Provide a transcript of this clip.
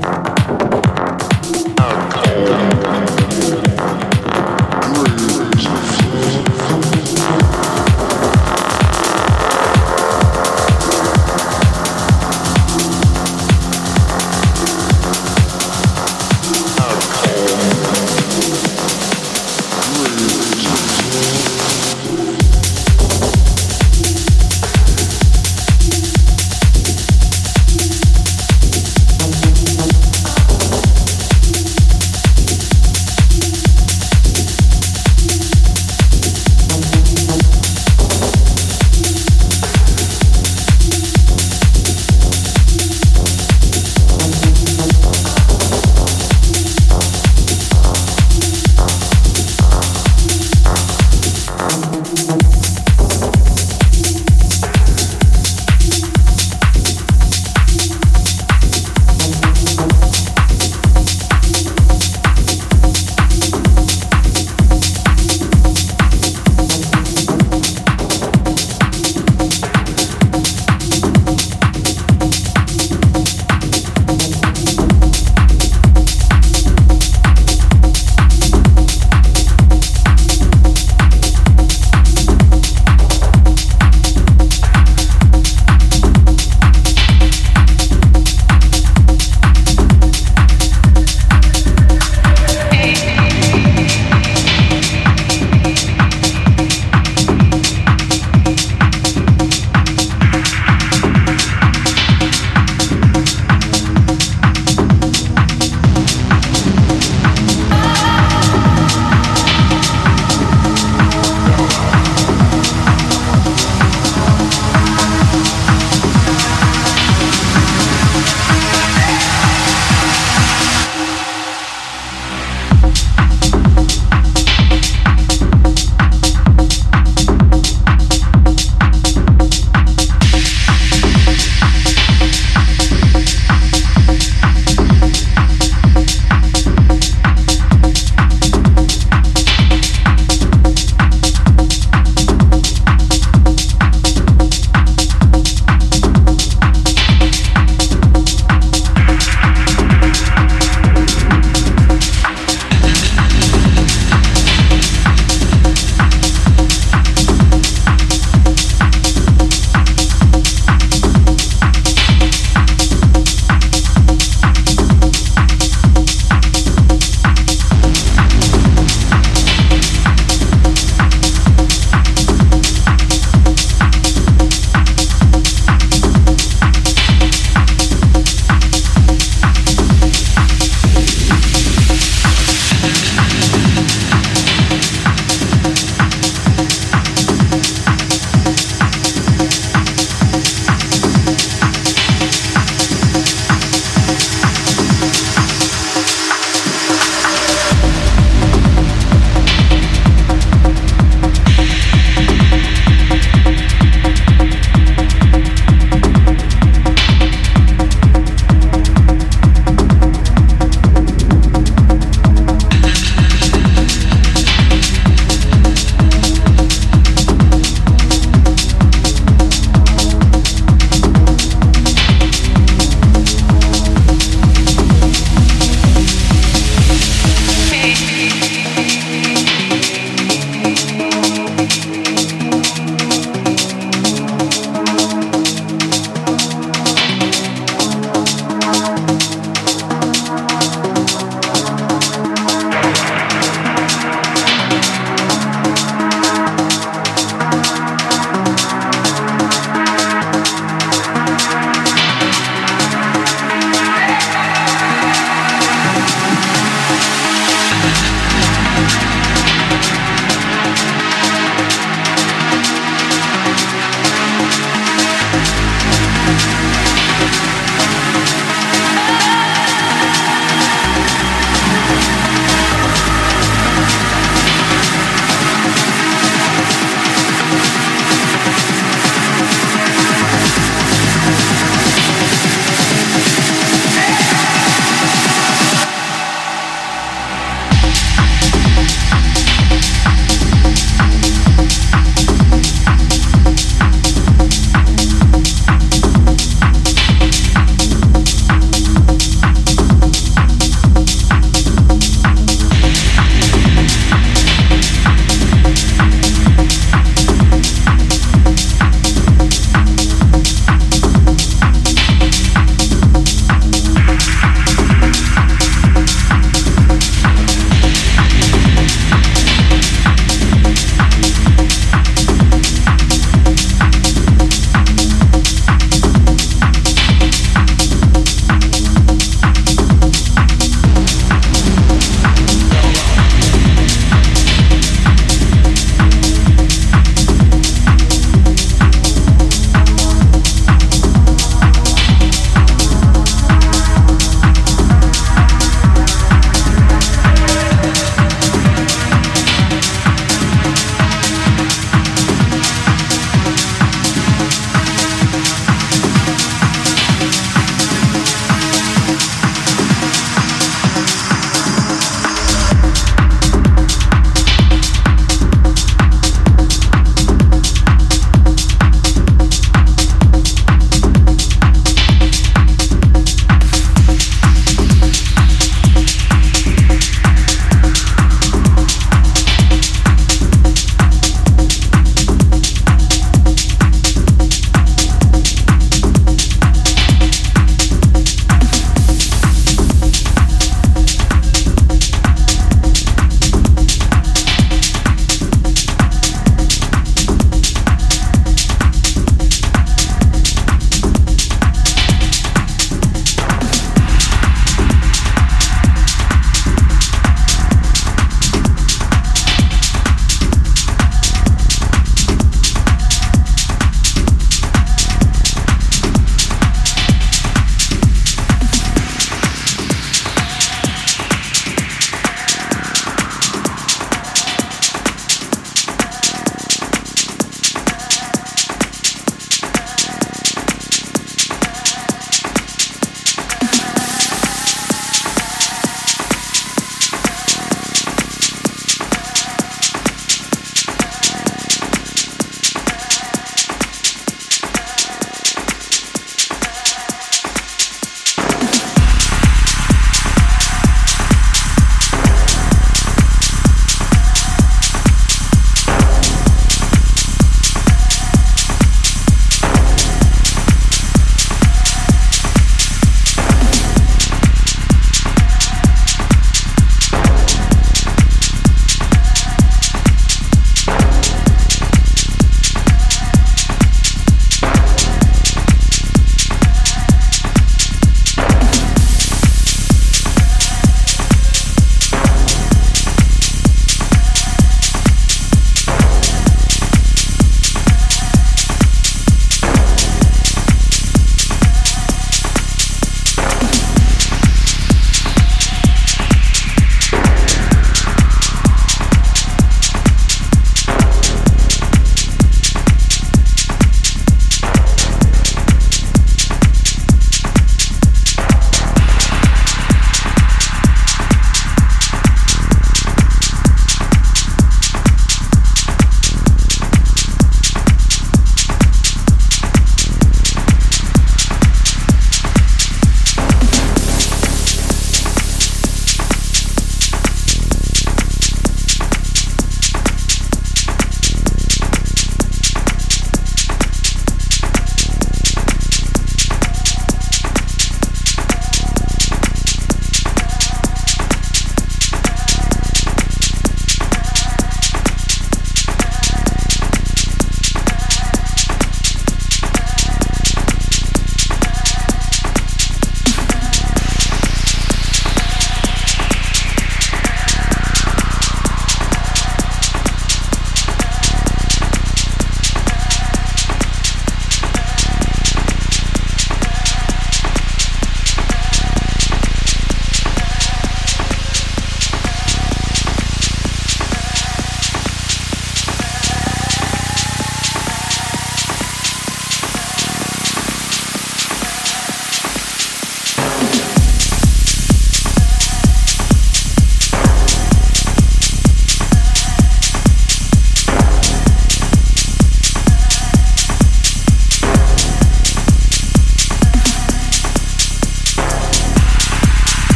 Bye.